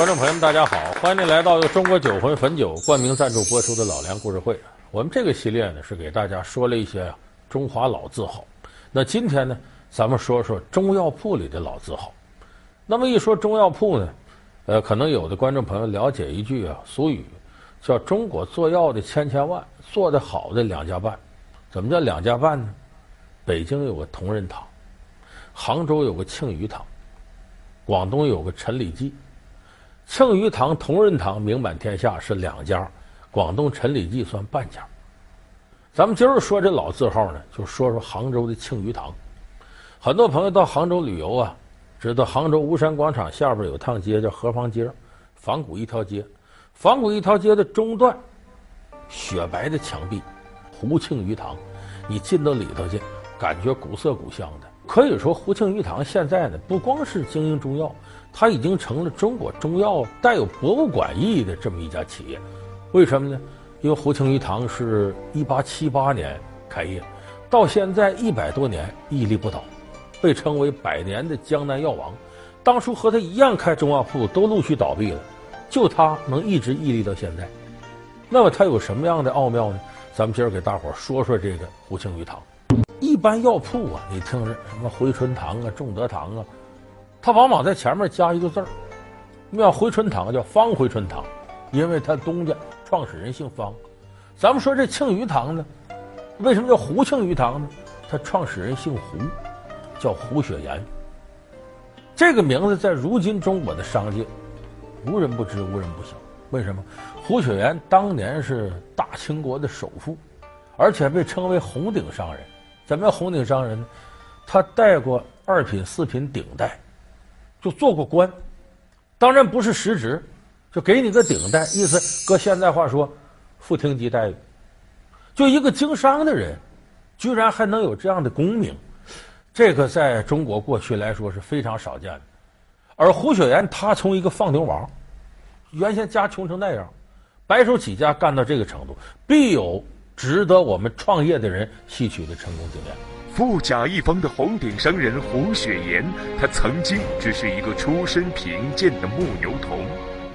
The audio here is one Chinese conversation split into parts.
观众朋友们，大家好，欢迎您来到由中国酒魂汾酒冠名赞助播出的《老梁故事会》。我们这个系列呢，是给大家说了一些中华老字号。那今天呢，咱们说说中药铺里的老字号。那么一说中药铺呢，呃，可能有的观众朋友了解一句啊俗语，叫“中国做药的千千万，做得好的两家半”。怎么叫两家半呢？北京有个同仁堂，杭州有个庆余堂，广东有个陈李济。庆余堂、同仁堂名满天下是两家，广东陈李济算半家。咱们今儿说这老字号呢，就说说杭州的庆余堂。很多朋友到杭州旅游啊，知道杭州吴山广场下边有趟街叫河坊街，仿古一条街。仿古一条街的中段，雪白的墙壁，胡庆余堂，你进到里头去，感觉古色古香的。可以说，胡庆余堂现在呢，不光是经营中药。它已经成了中国中药带有博物馆意义的这么一家企业，为什么呢？因为胡庆余堂是一八七八年开业，到现在一百多年屹立不倒，被称为百年的江南药王。当初和他一样开中药铺都陆续倒闭了，就他能一直屹立到现在。那么他有什么样的奥妙呢？咱们今儿给大伙儿说说这个胡庆余堂。一般药铺啊，你听着什么回春堂啊、仲德堂啊。他往往在前面加一个字儿，叫回春堂，叫方回春堂，因为他东家创始人姓方。咱们说这庆余堂呢，为什么叫胡庆余堂呢？他创始人姓胡，叫胡雪岩。这个名字在如今中国的商界，无人不知，无人不晓。为什么？胡雪岩当年是大清国的首富，而且被称为红顶商人。什么叫红顶商人呢？他带过二品、四品顶戴。就做过官，当然不是实职，就给你个顶戴，意思搁现在话说，副厅级待遇。就一个经商的人，居然还能有这样的功名，这个在中国过去来说是非常少见的。而胡雪岩他从一个放牛娃，原先家穷成那样，白手起家干到这个程度，必有值得我们创业的人吸取的成功经验。富甲一方的红顶商人胡雪岩，他曾经只是一个出身贫贱的牧牛童。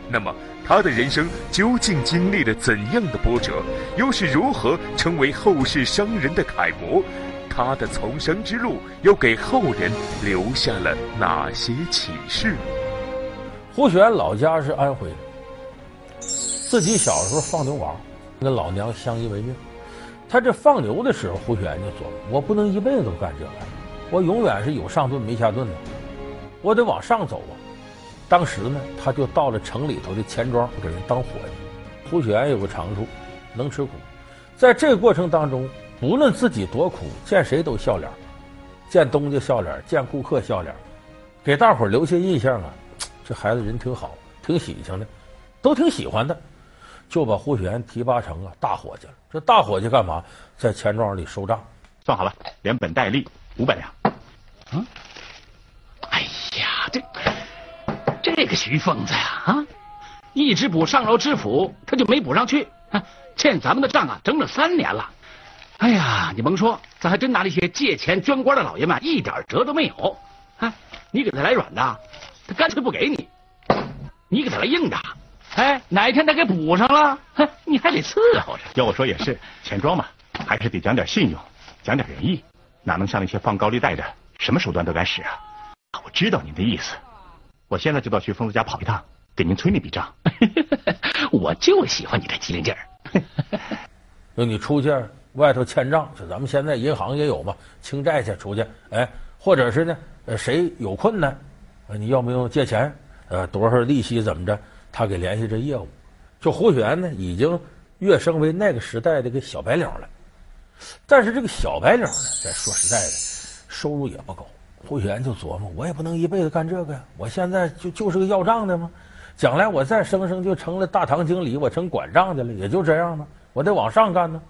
那么，他的人生究竟经历了怎样的波折？又是如何成为后世商人的楷模？他的从商之路又给后人留下了哪些启示？胡雪岩老家是安徽的，自己小时候放牛娃，跟老娘相依为命。他这放牛的时候，胡雪岩就说：“我不能一辈子都干这个，我永远是有上顿没下顿的，我得往上走啊。”当时呢，他就到了城里头的钱庄给人当伙计。胡雪岩有个长处，能吃苦，在这个过程当中，不论自己多苦，见谁都笑脸，见东家笑脸，见顾客笑脸，给大伙留下印象啊，这孩子人挺好，挺喜庆的，都挺喜欢的。就把胡雪岩提拔成啊大伙计了。这大伙计干嘛？在钱庄里收账，算好了，连本带利五百两。嗯，哎呀，这这个徐疯子呀，啊，一直补上饶知府，他就没补上去，啊，欠咱们的账啊，整整三年了。哎呀，你甭说，咱还真拿那些借钱捐官的老爷们一点辙都没有。啊，你给他来软的，他干脆不给你；你给他来硬的。哎，哪一天他给补上了，哼，你还得伺候着。要我说也是，钱庄嘛，还是得讲点信用，讲点仁义，哪能像那些放高利贷的，什么手段都敢使啊？我知道您的意思，我现在就到徐疯子家跑一趟，给您催那笔账。我就喜欢你这机灵劲儿。那你出去外头欠账，就咱们现在银行也有嘛，清债去出去，哎，或者是呢，呃，谁有困难，你要不用借钱，呃，多少利息怎么着？他给联系这业务，就胡雪岩呢，已经跃升为那个时代的个小白领了。但是这个小白领呢，咱说实在的，收入也不高。胡雪岩就琢磨，我也不能一辈子干这个呀。我现在就就是个要账的嘛，将来我再升升就成了大堂经理，我成管账的了，也就这样嘛。我得往上干呢。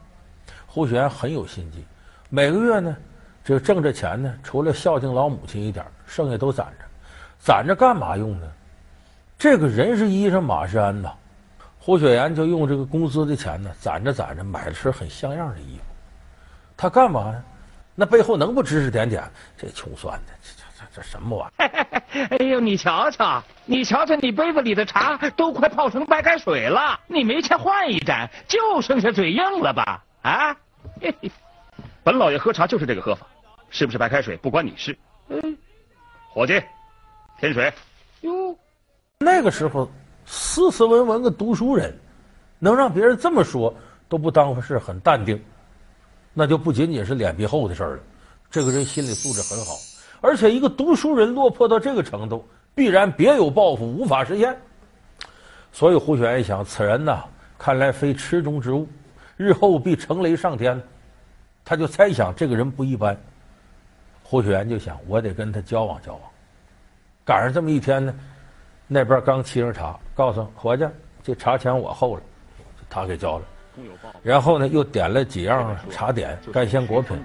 胡雪岩很有心机，每个月呢，这挣着钱呢，除了孝敬老母亲一点，剩下都攒着，攒着干嘛用呢？这个人是衣裳，马是鞍呐。胡雪岩就用这个工资的钱呢，攒着攒着买了身很像样的衣服。他干嘛呢？那背后能不指指点点？这穷酸的，这这这这什么玩意儿？哎呦，你瞧瞧，你瞧瞧，你杯子里的茶都快泡成白开水了，你没钱换一盏，就剩下嘴硬了吧？啊？嘿嘿，本老爷喝茶就是这个喝法，是不是白开水不关你事。嗯，伙计，添水。哟，那个时候斯斯文文个读书人，能让别人这么说都不当回事，很淡定，那就不仅仅是脸皮厚的事儿了。这个人心理素质很好。而且一个读书人落魄到这个程度，必然别有抱负，无法实现。所以胡雪岩想，此人呐，看来非池中之物，日后必成雷上天。他就猜想这个人不一般。胡雪岩就想，我得跟他交往交往。赶上这么一天呢，那边刚沏上茶，告诉伙计，这茶钱我厚了，他给交了。然后呢，又点了几样茶点、干鲜果品，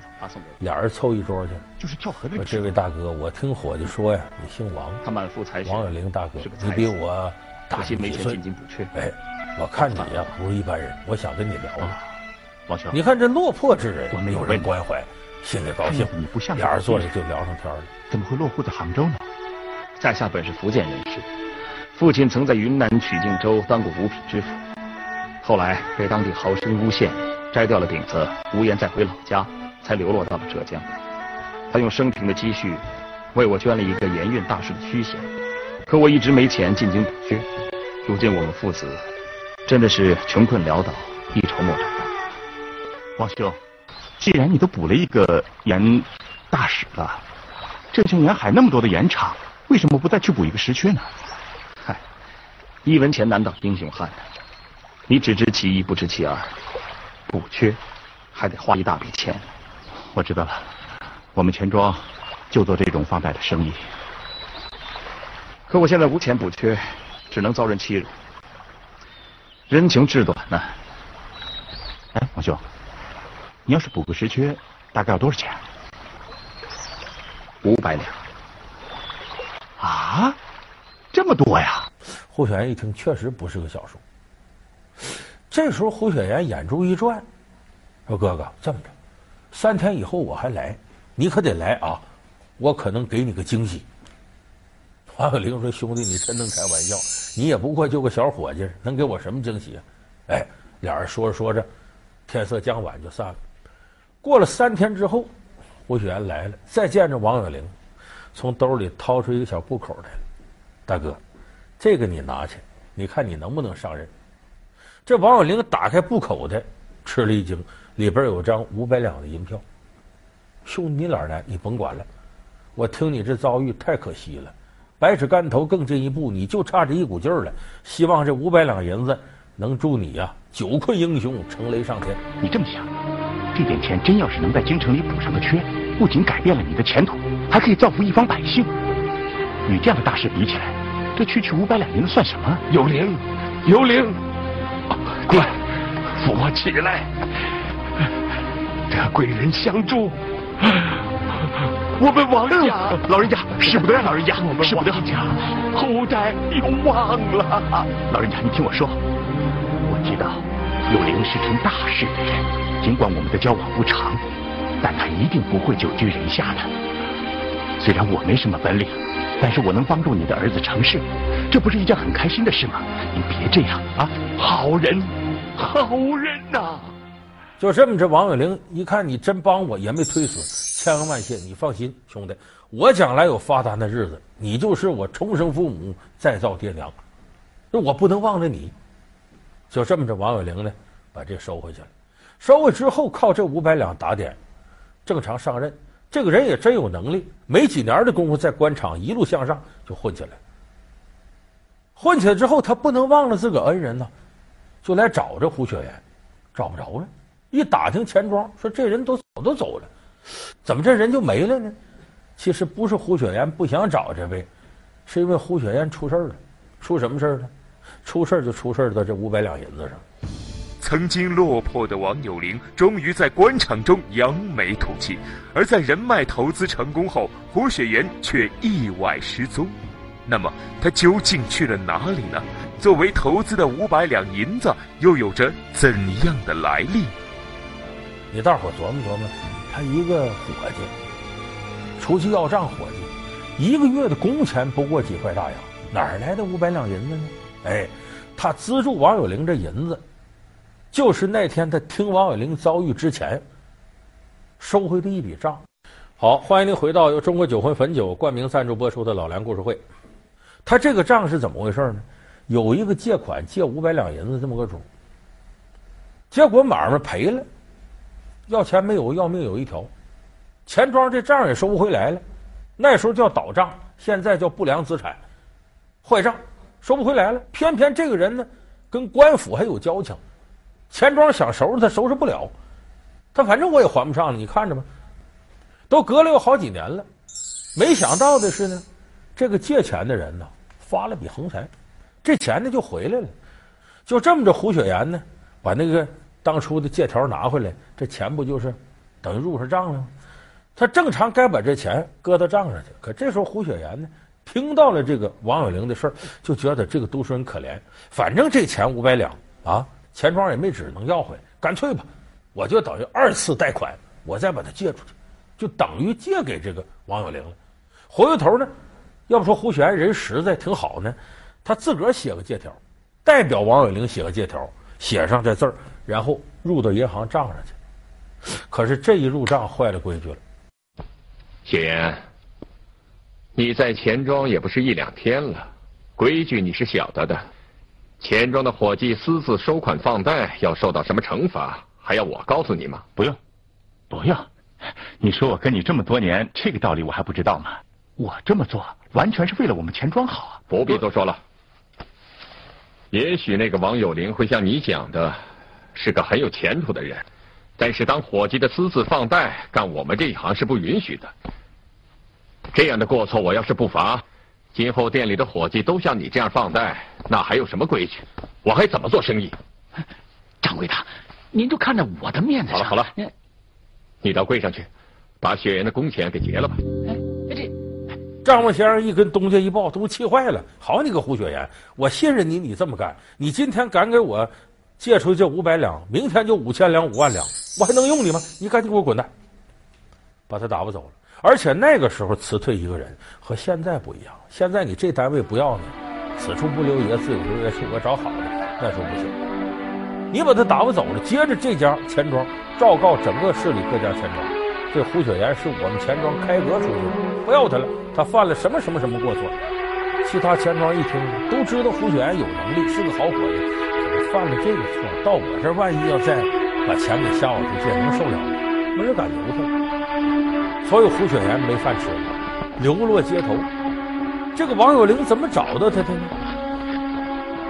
俩人凑一桌去。就是跳河说：“这位大哥，我听伙计说呀，你姓王，他满腹才王有龄大哥，你比我大几岁？哎，我看你呀不是一般人，我想跟你聊聊。王兄，你看这落魄之人，有人关怀，心里高兴。你不像俩人坐着就聊上天了。怎么会落户在杭州呢？在下本是福建人士，父亲曾在云南曲靖州当过五品知府。”后来被当地豪绅诬陷，摘掉了顶子，无颜再回老家，才流落到了浙江。他用生平的积蓄，为我捐了一个盐运大师的虚衔，可我一直没钱进京补缺。如今我们父子真的是穷困潦倒，一筹莫展。王兄，既然你都补了一个盐大使了，这些沿海那么多的盐场，为什么不再去补一个实缺呢？一文钱难倒英雄汉。你只知其一，不知其二，补缺还得花一大笔钱。我知道了，我们钱庄就做这种放贷的生意。可我现在无钱补缺，只能遭人欺辱。人情志短呢。哎，王兄，你要是补个实缺，大概要多少钱？五百两。啊，这么多呀！胡雪岩一听，确实不是个小数。这时候胡雪岩眼珠一转，说：“哥哥，这么着，三天以后我还来，你可得来啊！我可能给你个惊喜。”王有龄说：“兄弟，你真能开玩笑，你也不过就个小伙计，能给我什么惊喜啊？”哎，俩人说着说着，天色将晚就散了。过了三天之后，胡雪岩来了，再见着王有龄，从兜里掏出一个小布口来了：“大哥，这个你拿去，你看你能不能上任？”这王有龄打开布口袋，吃了一惊，里边有张五百两的银票。兄弟，你哪儿来？你甭管了，我听你这遭遇太可惜了，百尺竿头更进一步，你就差这一股劲儿了。希望这五百两银子能助你呀、啊，久困英雄，乘雷上天。你这么想，这点钱真要是能在京城里补上个缺，不仅改变了你的前途，还可以造福一方百姓。与这样的大事比起来，这区区五百两银子算什么？有灵，有灵。快，扶我起来！得贵人相助，我们王家老人家使不得呀！老人家，我们王家后代有望了。老人家，你听我说，我知道有灵是成大事的人，尽管我们的交往不长，但他一定不会久居人下的。虽然我没什么本领，但是我能帮助你的儿子成事，这不是一件很开心的事吗？你别这样啊！好人。好人呐、就这么着，王有龄一看你真帮我，也没推辞，千恩万谢。你放心，兄弟，我将来有发达的日子，你就是我重生父母，再造爹娘，那我不能忘了你。就这么着，王有龄呢，把这收回去了。收回之后，靠这五百两打点，正常上任。这个人也真有能力，没几年的功夫，在官场一路向上就混起来。混起来之后，他不能忘了自个恩人呐。就来找这胡雪岩，找不着了。一打听钱庄，说这人都早都走了，怎么这人就没了呢？其实不是胡雪岩不想找这位，是因为胡雪岩出事了。出什么事了？出事就出事在这五百两银子上。曾经落魄的王有龄，终于在官场中扬眉吐气；而在人脉投资成功后，胡雪岩却意外失踪。那么他究竟去了哪里呢？作为投资的五百两银子，又有着怎样的来历？你大伙琢磨琢磨，他一个伙计出去要账，伙计一个月的工钱不过几块大洋，哪来的五百两银子呢？哎，他资助王有龄这银子，就是那天他听王有龄遭遇之前收回的一笔账。好，欢迎您回到由中国酒魂汾酒冠名赞助播出的老梁故事会。他这个账是怎么回事呢？有一个借款借五百两银子这么个主，结果买卖赔了，要钱没有，要命有一条。钱庄这账也收不回来了，那时候叫倒账，现在叫不良资产，坏账收不回来了。偏偏这个人呢，跟官府还有交情，钱庄想收拾他收拾不了，他反正我也还不上了，你看着吧。都隔了有好几年了，没想到的是呢，这个借钱的人呢发了笔横财，这钱呢就回来了。就这么着，胡雪岩呢把那个当初的借条拿回来，这钱不就是等于入上账了吗？他正常该把这钱搁到账上去，可这时候胡雪岩呢听到了这个王有龄的事儿，就觉得这个读书人可怜，反正这钱五百两啊，钱庄也没纸能要回来，干脆吧，我就等于二次贷款，我再把它借出去。就等于借给这个王有龄了。回过头呢，要不说胡雪岩人实在挺好呢，他自个儿写个借条，代表王有龄写个借条，写上这字儿，然后入到银行账上去。可是这一入账坏了规矩了。雪岩，你在钱庄也不是一两天了，规矩你是晓得的。钱庄的伙计私自收款放贷，要受到什么惩罚，还要我告诉你吗？不用，不用。你说我跟你这么多年，这个道理我还不知道吗？我这么做完全是为了我们钱庄好啊！不必多说了。也许那个王有林会像你讲的，是个很有前途的人，但是当伙计的私自放贷，干我们这一行是不允许的。这样的过错，我要是不罚，今后店里的伙计都像你这样放贷，那还有什么规矩？我还怎么做生意？掌柜的，您就看在我的面子上。好了好了。你到柜上去，把雪岩的工钱给结了吧。哎，这张望先生一跟东家一报，都气坏了。好你个胡雪岩，我信任你，你这么干，你今天敢给我借出去这五百两，明天就五千两、五万两，我还能用你吗？你赶紧给我滚蛋！把他打发走了。而且那个时候辞退一个人和现在不一样，现在你这单位不要你，此处不留爷，自有留爷处，我找好的，那时候不行。你把他打发走了，接着这家钱庄昭告整个市里各家钱庄，这胡雪岩是我们钱庄开革出去的，不要他了。他犯了什么什么什么过错？其他钱庄一听，都知道胡雪岩有能力，是个好伙计，可是犯了这个错，到我这儿万一要再把钱给下我出去，能受了吗？没人敢留他。所有胡雪岩没饭吃，流落街头。这个王有龄怎么找到他的呢？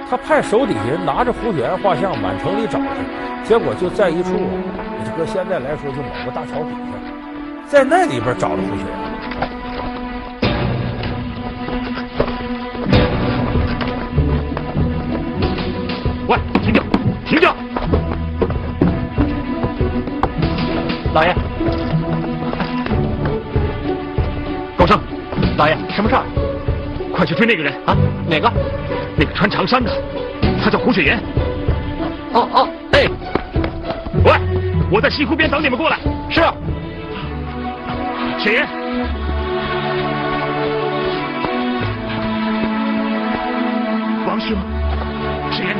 他派手底下人拿着胡雪岩画像满城里找去，结果就在一处啊，搁现在来说就某个大桥底下，在那里边找着胡雪岩。什么事儿？快去追那个人啊！哪个？那个穿长衫的，他叫胡雪岩。哦哦，哎，喂，我在西湖边等你们过来。是。雪岩，王兄，雪岩，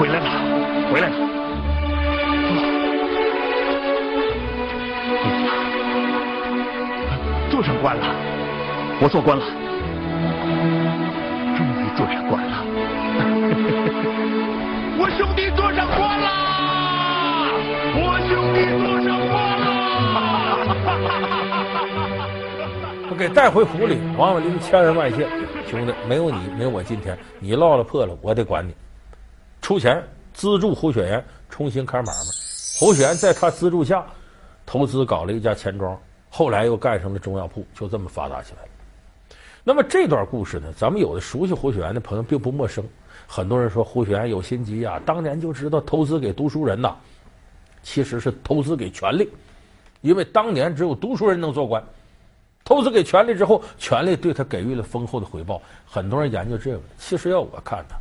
回来了，回来了。官了，我做官了。终于做上官了，我兄弟做上官了，我兄弟做上官了。我给带回府里，王有龄千恩万谢，兄弟，没有你，没有我今天，你落了魄了，我得管你，出钱资助胡雪岩重新开买卖。胡雪岩在他资助下投资搞了一家钱庄，后来又干成了中药铺，就这么发达起来了。那么这段故事呢，咱们有的熟悉胡雪岩的朋友并不陌生。很多人说胡雪岩有心机啊，当年就知道投资给读书人呐，其实是投资给权力，因为当年只有读书人能做官。投资给权力之后，权力对他给予了丰厚的回报。很多人研究这个，其实要我看呢，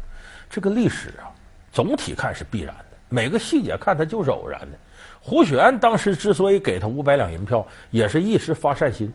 这个历史啊，总体看是必然的，每个细节看它就是偶然的。胡雪岩当时之所以给他五百两银票，也是一时发善心。